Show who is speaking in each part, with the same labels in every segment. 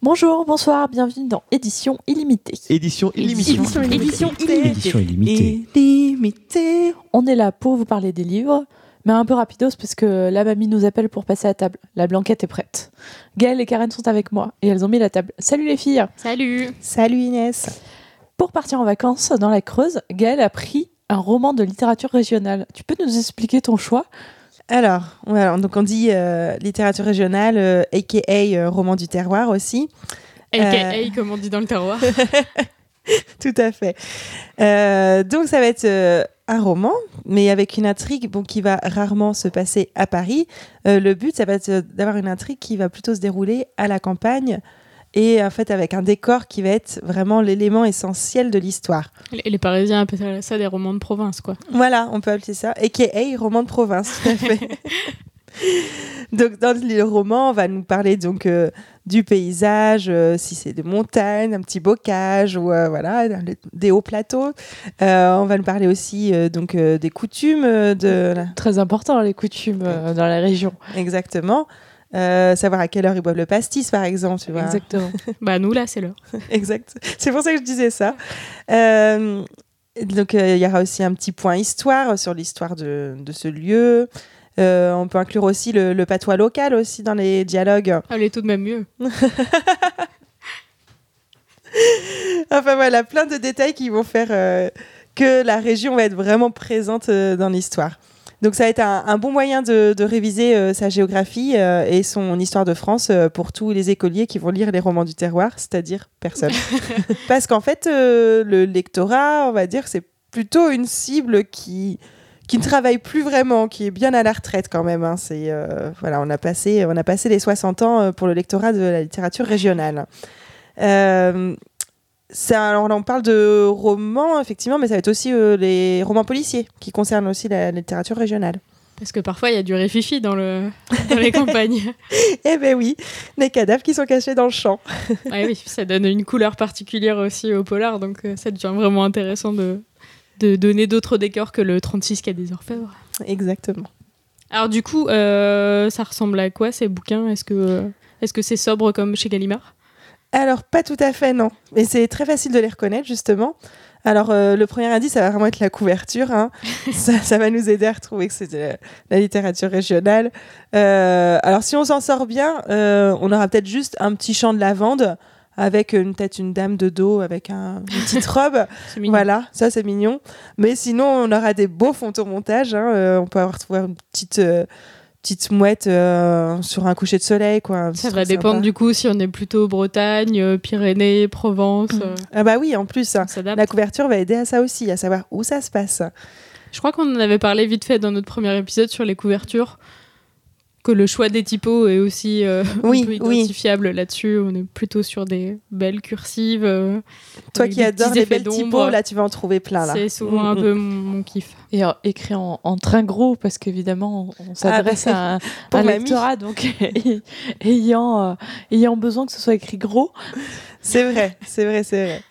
Speaker 1: Bonjour, bonsoir, bienvenue dans Édition illimitée.
Speaker 2: Édition illimitée.
Speaker 1: Édition
Speaker 3: Édition
Speaker 2: Édition illimitée.
Speaker 3: illimitée.
Speaker 1: On est là pour vous parler des livres, mais un peu rapidos parce que la mamie nous appelle pour passer à table. La blanquette est prête. Gaëlle et Karen sont avec moi et elles ont mis la table. Salut les filles
Speaker 4: Salut
Speaker 3: Salut Inès.
Speaker 1: Pour partir en vacances dans la Creuse, Gaëlle a pris un roman de littérature régionale. Tu peux nous expliquer ton choix?
Speaker 3: Alors, donc on dit euh, littérature régionale, euh, aka euh, roman du terroir aussi.
Speaker 4: AKA, comme on dit dans le terroir.
Speaker 3: Tout à fait. Euh, donc ça va être euh, un roman, mais avec une intrigue bon, qui va rarement se passer à Paris. Euh, le but, ça va être d'avoir une intrigue qui va plutôt se dérouler à la campagne et en fait avec un décor qui va être vraiment l'élément essentiel de l'histoire.
Speaker 4: Et les Parisiens appellent ça des romans de province, quoi.
Speaker 3: Voilà, on peut appeler ça, aka roman de province, tout à fait. donc dans le roman, on va nous parler donc euh, du paysage, euh, si c'est des montagnes, un petit bocage ou euh, voilà le- des hauts plateaux. Euh, on va nous parler aussi euh, donc euh, des coutumes de
Speaker 1: Très important, les coutumes euh, dans la région.
Speaker 3: exactement. Euh, savoir à quelle heure ils boivent le pastis, par exemple. Tu vois.
Speaker 1: Exactement.
Speaker 4: Bah, nous, là, c'est l'heure.
Speaker 3: exact. C'est pour ça que je disais ça. Euh, donc, euh, il y aura aussi un petit point histoire sur l'histoire de, de ce lieu. Euh, on peut inclure aussi le, le patois local aussi dans les dialogues.
Speaker 4: Elle est tout de même mieux.
Speaker 3: Enfin voilà, plein de détails qui vont faire euh, que la région va être vraiment présente euh, dans l'histoire. Donc ça va être un, un bon moyen de, de réviser euh, sa géographie euh, et son histoire de France euh, pour tous les écoliers qui vont lire les romans du terroir, c'est-à-dire personne. Parce qu'en fait, le lectorat, on va dire, c'est plutôt une cible qui qui ne travaille plus vraiment, qui est bien à la retraite quand même. hein. C'est voilà, on a passé on a passé les 60 ans pour le lectorat de la littérature régionale. Euh, ça, alors là, on parle de romans, effectivement, mais ça va être aussi euh, les romans policiers qui concernent aussi la littérature régionale.
Speaker 4: Parce que parfois, il y a du réfifi dans, le... dans les campagnes.
Speaker 3: Eh ben oui, les cadavres qui sont cachés dans le champ.
Speaker 4: Ah oui, ça donne une couleur particulière aussi au polar, donc euh, ça devient vraiment intéressant de, de donner d'autres décors que le 36 quai des Orfèvres.
Speaker 3: Exactement.
Speaker 4: Alors du coup, euh, ça ressemble à quoi ces bouquins? Est-ce que est-ce que c'est sobre comme chez Gallimard?
Speaker 3: Alors, pas tout à fait, non. Mais c'est très facile de les reconnaître, justement. Alors, euh, le premier indice, ça va vraiment être la couverture. hein. ça, ça va nous aider à retrouver que c'est de la littérature régionale. Euh, alors, si on s'en sort bien, euh, on aura peut-être juste un petit champ de lavande avec peut-être une dame de dos avec un- une petite robe. Voilà, ça c'est mignon. Mais sinon, on aura des beaux photomontages. hein. On peut avoir trouvé une petite, petite mouette euh, sur un coucher de soleil. Quoi.
Speaker 4: Ça va dépendre du coup si on est plutôt Bretagne, euh, Pyrénées, Provence. euh,
Speaker 3: Ah bah oui, en plus, la couverture va aider à ça aussi, à savoir où ça se passe.
Speaker 4: Je crois qu'on en avait parlé vite fait dans notre premier épisode sur les couvertures. Que le choix des typos est aussi euh,
Speaker 3: Oui,
Speaker 4: un peu
Speaker 3: oui.
Speaker 4: identifiable là-dessus. On est plutôt sur des belles cursives. euh,
Speaker 3: Toi qui adores les belles typos, là tu vas en trouver plein là.
Speaker 4: C'est souvent un peu mon, mon kiff.
Speaker 1: Et euh, écrit en, en train gros, parce qu'évidemment, on, on s'adresse
Speaker 3: bah,
Speaker 1: à un,
Speaker 3: pour
Speaker 1: un lectorat, donc ayant, euh, ayant besoin que ce soit écrit gros.
Speaker 3: C'est vrai, c'est vrai, c'est vrai.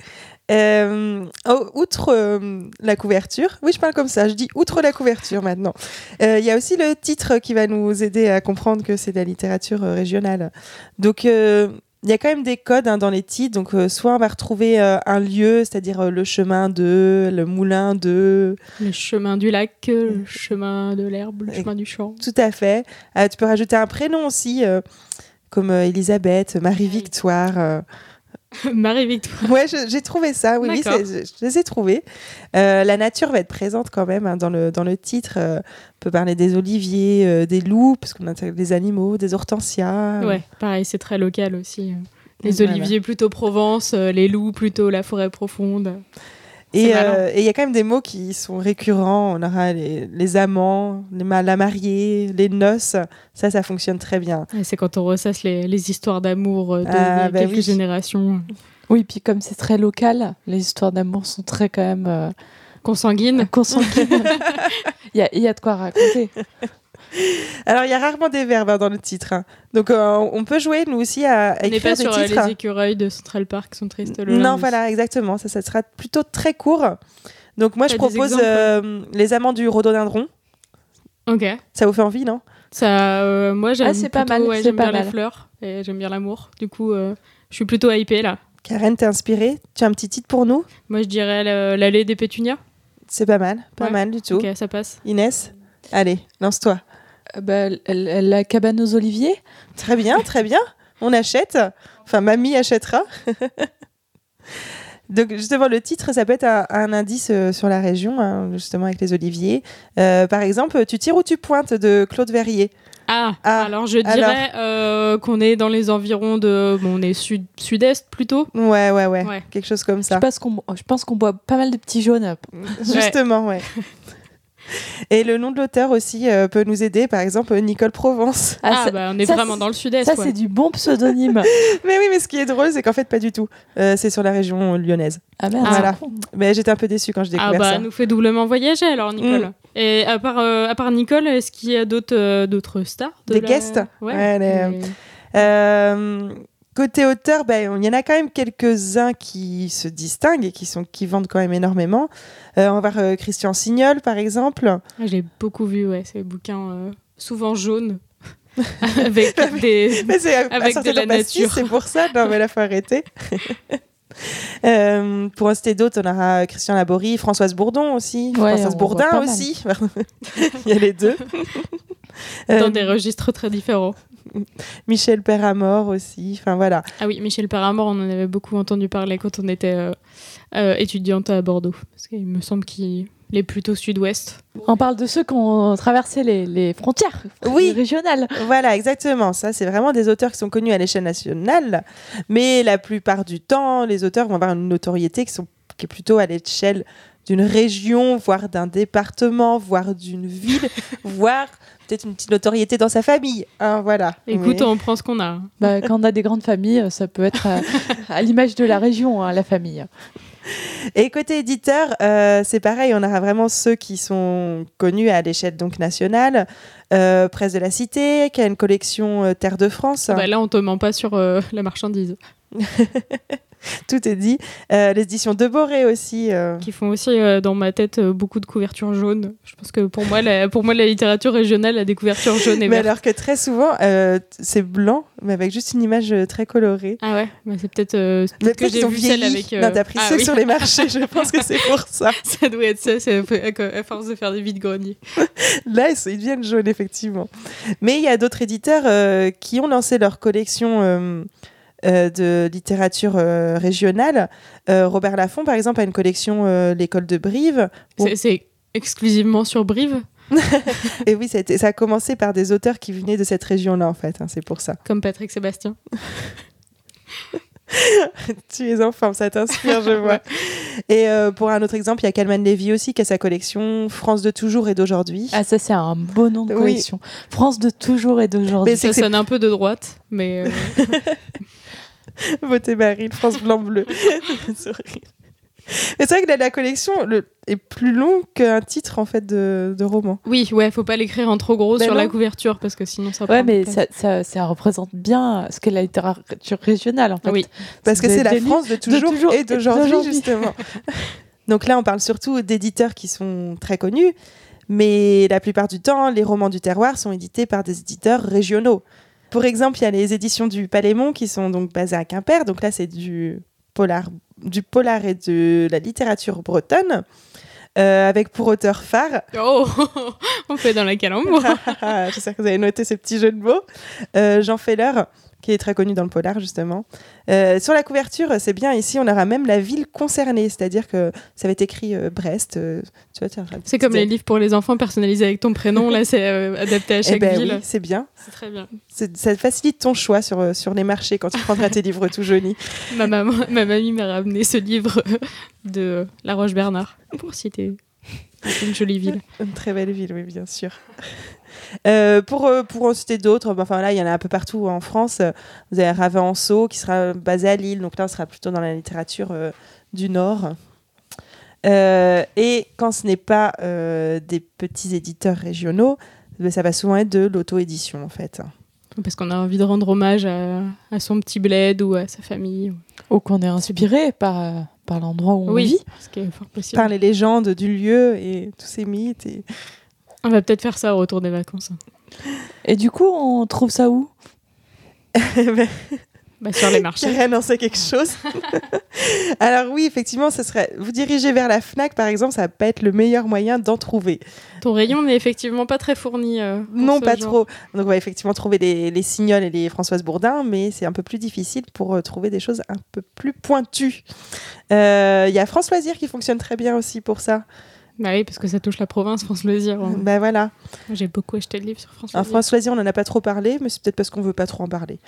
Speaker 3: Euh, oh, outre euh, la couverture, oui, je parle comme ça, je dis outre la couverture maintenant. Euh, Il y a aussi le titre qui va nous aider à comprendre que c'est de la littérature euh, régionale. Donc, euh, il y a quand même des codes hein, dans les titres. Donc, euh, soit on va retrouver euh, un lieu, c'est-à-dire euh, le chemin de, le moulin de,
Speaker 4: Le chemin du lac, euh, le chemin de l'herbe, le chemin du champ.
Speaker 3: tout à fait. Euh, tu peux rajouter un prénom aussi, euh, comme euh, Elisabeth, Marie-Victoire.
Speaker 4: Marie-Victoire.
Speaker 3: Ouais, j'ai trouvé ça. Oui, oui, je, je les ai trouvés. Euh, la nature va être présente quand même hein, dans, le, dans le titre. Euh, on peut parler des oliviers, euh, des loups, parce qu'on intègre des animaux, des hortensias.
Speaker 4: Ouais, pareil, c'est très local aussi. Les
Speaker 3: Voilà.
Speaker 4: oliviers plutôt Provence, les loups plutôt la forêt profonde.
Speaker 3: Et euh, et il y a quand même des mots qui sont récurrents. On aura les, les amants, les la mariée, les noces. Ça, ça fonctionne très bien.
Speaker 4: C'est quand on ressasse les, les histoires d'amour euh, de
Speaker 3: Ah, bah
Speaker 4: quelques
Speaker 3: oui.
Speaker 4: générations
Speaker 1: Oui, puis comme c'est très local, les histoires d'amour sont très quand même euh,
Speaker 4: consanguines.
Speaker 1: consanguines. Il y, a, il y a de quoi raconter.
Speaker 3: Alors, il y a rarement des verbes hein, dans le titre. hein. Donc, euh, on peut jouer, nous aussi, à, à
Speaker 4: On n'est
Speaker 3: écrire
Speaker 4: pas
Speaker 3: des
Speaker 4: sur euh,
Speaker 3: titres.
Speaker 4: les écureuils de Central Park sont tristes le
Speaker 3: Non,
Speaker 4: lundi.
Speaker 3: voilà, exactement. Ça, ça sera plutôt très court. Donc moi, je
Speaker 4: T'as des
Speaker 3: propose
Speaker 4: exemples
Speaker 3: euh, les amants du rhododendron.
Speaker 4: Ok.
Speaker 3: Ça vous fait envie, non?
Speaker 4: Ça, euh, moi, j'aime
Speaker 1: Ah, c'est pas
Speaker 4: plutôt-
Speaker 1: mal,
Speaker 4: ouais,
Speaker 1: c'est
Speaker 4: j'aime
Speaker 1: pas
Speaker 4: bien
Speaker 1: mal.
Speaker 4: les fleurs et j'aime bien l'amour. Du coup, euh, Je suis plutôt hypée là.
Speaker 3: Karen, t'es inspirée? Tu as un petit titre pour nous?
Speaker 4: Moi, je dirais le- l'allée des pétunias.
Speaker 3: C'est pas mal, pas
Speaker 4: Ouais.
Speaker 3: mal du tout.
Speaker 4: Ok, ça passe.
Speaker 3: Inès? Allez, lance-toi.
Speaker 1: Euh, bah, la cabane aux oliviers.
Speaker 3: Très bien, très bien. On achète. Enfin, mamie achètera. Donc, justement, le titre, ça peut être un, un indice euh, sur la région, hein, justement, avec les oliviers. Euh, par exemple, Tu tires ou tu pointes de Claude Verrier?
Speaker 4: Ah,
Speaker 3: Ah,
Speaker 4: alors je
Speaker 3: alors.
Speaker 4: dirais euh, qu'on est dans les environs de. Bon, on est sud- sud-est plutôt.
Speaker 3: Ouais, ouais, ouais,
Speaker 4: Ouais.
Speaker 3: Quelque chose comme
Speaker 1: Je
Speaker 3: ça.
Speaker 1: pense qu'on je pense qu'on boit pas mal de petits jaunes.
Speaker 3: Justement, ouais. Et le nom de l'auteur aussi euh, peut nous aider, par exemple, Nicole Provence.
Speaker 4: Ah,
Speaker 1: ça,
Speaker 4: bah on est
Speaker 1: ça,
Speaker 4: vraiment dans le sud-est.
Speaker 1: ça, c'est du bon pseudonyme.
Speaker 3: Mais oui, mais ce qui est drôle, c'est qu'en fait, pas du tout. Euh, c'est sur la région lyonnaise.
Speaker 1: ah merde.
Speaker 3: Voilà. Mais j'étais un peu déçue quand je
Speaker 4: Ah
Speaker 3: découvert
Speaker 4: bah,
Speaker 3: ça.
Speaker 4: nous fait doublement voyager alors, Nicole.
Speaker 3: Mm.
Speaker 4: Et à part, euh, à part Nicole, est-ce qu'il y a d'autres euh, d'autres stars de
Speaker 3: Des
Speaker 4: la-
Speaker 3: guests?
Speaker 4: Ouais.
Speaker 3: Ouais, les-
Speaker 4: Et-
Speaker 3: Euh, côté auteur, ben, il y en a quand même quelques-uns qui se distinguent et qui, sont, qui vendent quand même énormément. Euh, on va voir euh, Christian Signol, par exemple.
Speaker 4: Ah, J'ai beaucoup vu, ouais, ces bouquins euh, souvent jaunes. avec des.
Speaker 3: Mais
Speaker 4: Avec de la nature.
Speaker 3: C'est pour ça. Non, mais là, faut arrêter. Euh, pour en citer d'autres, on aura Christian Laborie, Françoise Bourdon aussi,
Speaker 1: Ouais,
Speaker 3: Françoise Bourdin aussi. il y a les deux. Euh,
Speaker 4: dans des registres très différents.
Speaker 3: Michel Perramort aussi. Enfin voilà.
Speaker 4: Ah oui, Michel Paramore, on en avait beaucoup entendu parler quand on était euh, euh, étudiante à Bordeaux. Parce qu'il me semble qu'il est plutôt sud-ouest.
Speaker 1: On parle de ceux qui ont traversé les, les frontières
Speaker 3: Oui.
Speaker 1: régionales.
Speaker 3: Voilà, exactement. Ça, c'est vraiment des auteurs qui sont connus à l'échelle nationale. Mais la plupart du temps, les auteurs vont avoir une notoriété qui, sont, qui est plutôt à l'échelle d'une région, voire d'un département, voire d'une ville, voire peut-être une petite notoriété dans sa famille. Hein, voilà.
Speaker 4: Écoute,
Speaker 3: Mais-
Speaker 4: on prend ce qu'on a.
Speaker 1: Bah, quand on a des grandes familles, ça peut être à, à l'image de la région, hein, la famille.
Speaker 3: Et côté éditeur, euh, c'est pareil, on aura vraiment ceux qui sont connus à l'échelle donc nationale. Euh, Presse de la Cité, qui a une collection euh, Terre de France.
Speaker 4: Bah, là, on te ment pas sur euh, la marchandise.
Speaker 3: Tout est dit. Euh, les éditions de Boré aussi. euh,
Speaker 4: Qui font aussi, euh, dans ma tête, beaucoup de couvertures jaunes. Je pense que pour moi, la, pour moi, la littérature régionale a des couvertures jaunes et
Speaker 3: Mais
Speaker 4: vertes.
Speaker 3: alors que très souvent, c'est blanc, mais avec juste une image très colorée.
Speaker 4: Ah ouais, bah, c'est peut-être
Speaker 3: Mais
Speaker 4: peut-être que j'ai vu celle avec.
Speaker 3: Non, t'as pris
Speaker 4: ah
Speaker 3: ceux
Speaker 4: oui.
Speaker 3: sur les marchés, je pense que c'est pour ça.
Speaker 4: ça doit être ça, c'est à force de faire des vides greniers.
Speaker 3: Là, ils, deviennent jaunes, effectivement. Mais il y a d'autres éditeurs qui ont lancé leur collection euh, de littérature euh, régionale. Euh, Robert Laffont, par exemple, a une collection euh, L'école de Brive.
Speaker 4: C'est- exclusivement sur Brive,
Speaker 3: Et oui, ça a, été- ça a commencé par des auteurs qui venaient de cette région-là, en fait. hein, c'est pour ça.
Speaker 4: comme Patrick Sébastien.
Speaker 3: tu es en forme, ça t'inspire, je vois. Et euh, pour un autre exemple, il y a Calman Lévy aussi qui a sa collection France de toujours et d'aujourd'hui.
Speaker 1: Ah, ça, c'est un beau nom de
Speaker 3: Oui.
Speaker 1: collection. France de toujours et d'aujourd'hui.
Speaker 4: Ça sonne un peu de droite, mais euh,
Speaker 3: Votez Marine, France blanc-bleu. c'est horrible. Mais c'est vrai que la, la collection le- est plus longue qu'un titre en fait de, de roman.
Speaker 4: oui, ouais, faut pas l'écrire en trop gros
Speaker 3: Ben
Speaker 4: sur la couverture parce que sinon ça.
Speaker 1: Ouais, mais
Speaker 4: pas-
Speaker 1: ça, ça, ça représente bien ce qu'est la littérature régionale, en fait.
Speaker 4: Oui.
Speaker 3: Parce que c'est la France de toujours,
Speaker 1: toujours
Speaker 3: et d'aujourd'hui. justement. Donc là, on parle surtout d'éditeurs qui sont très connus, mais la plupart du temps, les romans du terroir sont édités par des éditeurs régionaux. Pour exemple, il y a les éditions du Palémon qui sont donc basées à Quimper. Donc là, c'est du polar, du polar et de la littérature bretonne, euh, avec pour auteur phare
Speaker 4: Oh, on fait dans la calembour.
Speaker 3: J'espère que vous avez noté ces petits jeux de mots. Euh, Jean Feller, qui est très connu dans le polar, justement. Euh, sur la couverture, c'est bien ici, on aura même la ville concernée, c'est-à-dire que ça va être écrit euh, Brest. euh,
Speaker 4: C'est comme les livres pour les enfants personnalisés avec ton prénom. Là, c'est euh, adapté à
Speaker 3: Eh
Speaker 4: chaque
Speaker 3: ben
Speaker 4: ville.
Speaker 3: oui, c'est bien.
Speaker 4: C'est très bien.
Speaker 3: Ça facilite ton choix sur, euh, sur les marchés quand tu prendras tes livres tout jaunis.
Speaker 4: Ma, maman, ma mamie m'a ramené ce livre de La Roche-Bernard, pour citer une jolie ville.
Speaker 3: Une très belle ville, oui, bien sûr. Euh, pour, euh, pour en citer d'autres, bah, enfin là, il y en a un peu partout en France. Vous avez Raveanceau qui sera basé à Lille, donc là, on sera plutôt dans la littérature euh, du Nord. Euh, et quand ce n'est pas euh, des petits éditeurs régionaux, bah, ça va souvent être de l'auto-édition, en fait.
Speaker 4: Parce qu'on a envie de rendre hommage à, à son petit bled ou à sa famille.
Speaker 1: Ou qu'on est inspiré par, par l'endroit où on vit.
Speaker 4: ce qui est fort possible.
Speaker 3: Par les légendes du lieu et tous ces mythes. Et...
Speaker 4: On va peut-être faire ça au retour des vacances.
Speaker 1: Et du coup, on trouve ça où
Speaker 4: Bah, sur les marchés.
Speaker 3: Karen en sait quelque chose. Alors oui, effectivement, ce serait vous diriger vers la Fnac, par exemple, ça pas être le meilleur moyen d'en trouver.
Speaker 4: Ton rayon n'est effectivement pas très fourni. euh,
Speaker 3: Non, pas
Speaker 4: genre.
Speaker 3: trop. Donc on va effectivement trouver les, les Signoles et les Françoise Bourdin, mais c'est un peu plus difficile pour euh, trouver des choses un peu plus pointues. Euh, Il y a France Loisirs qui fonctionne très bien aussi pour ça.
Speaker 4: Bah oui, parce que ça touche la province, France Loisirs. hein.
Speaker 3: Ben voilà.
Speaker 4: J'ai beaucoup acheté de livres sur France
Speaker 3: Alors
Speaker 4: Loisirs.
Speaker 3: France Loisirs, on n'en a pas trop parlé, mais c'est peut-être parce qu'on veut pas trop en parler.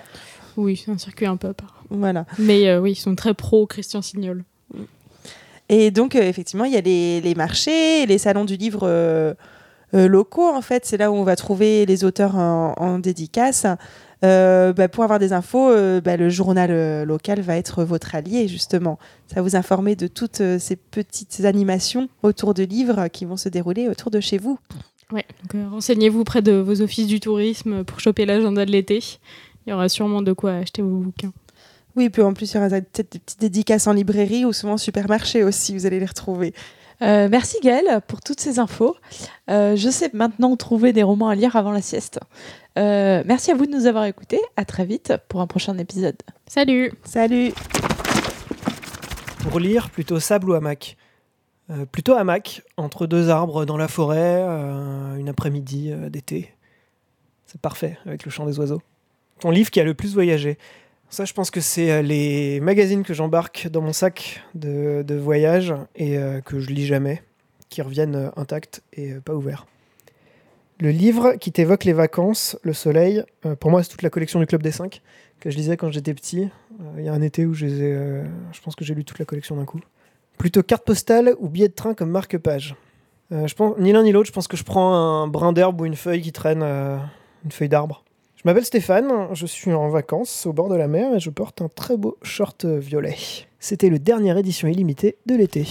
Speaker 4: Oui, c'est un circuit un peu à part.
Speaker 3: Voilà.
Speaker 4: Mais euh, oui, ils sont très pro Christian Signol.
Speaker 3: Et donc, euh, effectivement, il y a les, les marchés, les salons du livre euh, locaux, en fait. C'est là où on va trouver les auteurs en, en dédicace. Euh, bah, pour avoir des infos, euh, bah, le journal euh, local va être votre allié, justement. Ça va vous informer de toutes ces petites animations autour de livres qui vont se dérouler autour de chez vous.
Speaker 4: Ouais, euh, renseignez-vous près de vos offices du tourisme pour choper l'agenda de l'été. Il y aura sûrement de quoi acheter vos bouquins.
Speaker 3: Oui, puis en plus, il y aura peut-être des petites dédicaces en librairie ou souvent en supermarché aussi, vous allez les retrouver.
Speaker 1: Euh, merci Gaëlle pour toutes ces infos. Euh, je sais maintenant trouver des romans à lire avant la sieste. Euh, merci à vous de nous avoir écoutés. À très vite pour un prochain épisode.
Speaker 4: Salut
Speaker 3: Salut
Speaker 2: Pour lire, plutôt sable ou hamac? Euh, Plutôt hamac, entre deux arbres dans la forêt, euh, une après-midi euh, d'été. C'est parfait avec le chant des oiseaux. Ton livre qui a le plus voyagé Ça, je pense que c'est euh, les magazines que j'embarque dans mon sac de, voyage et euh, que je lis jamais, qui reviennent euh, intacts et pas ouverts. Le livre qui t'évoque les vacances, le soleil, pour moi, c'est toute la collection du Club des Cinq que je lisais quand j'étais petit. Il y a un été où je les ai, je pense que j'ai lu toute la collection d'un coup. Plutôt carte postale ou billet de train comme marque-page. Je pense ni l'un ni l'autre. Je pense que je prends un brin d'herbe ou une feuille qui traîne, une feuille d'arbre. Je m'appelle Stéphane. Je suis en vacances au bord de la mer et je porte un très beau short violet. C'était le dernière édition illimitée de l'été.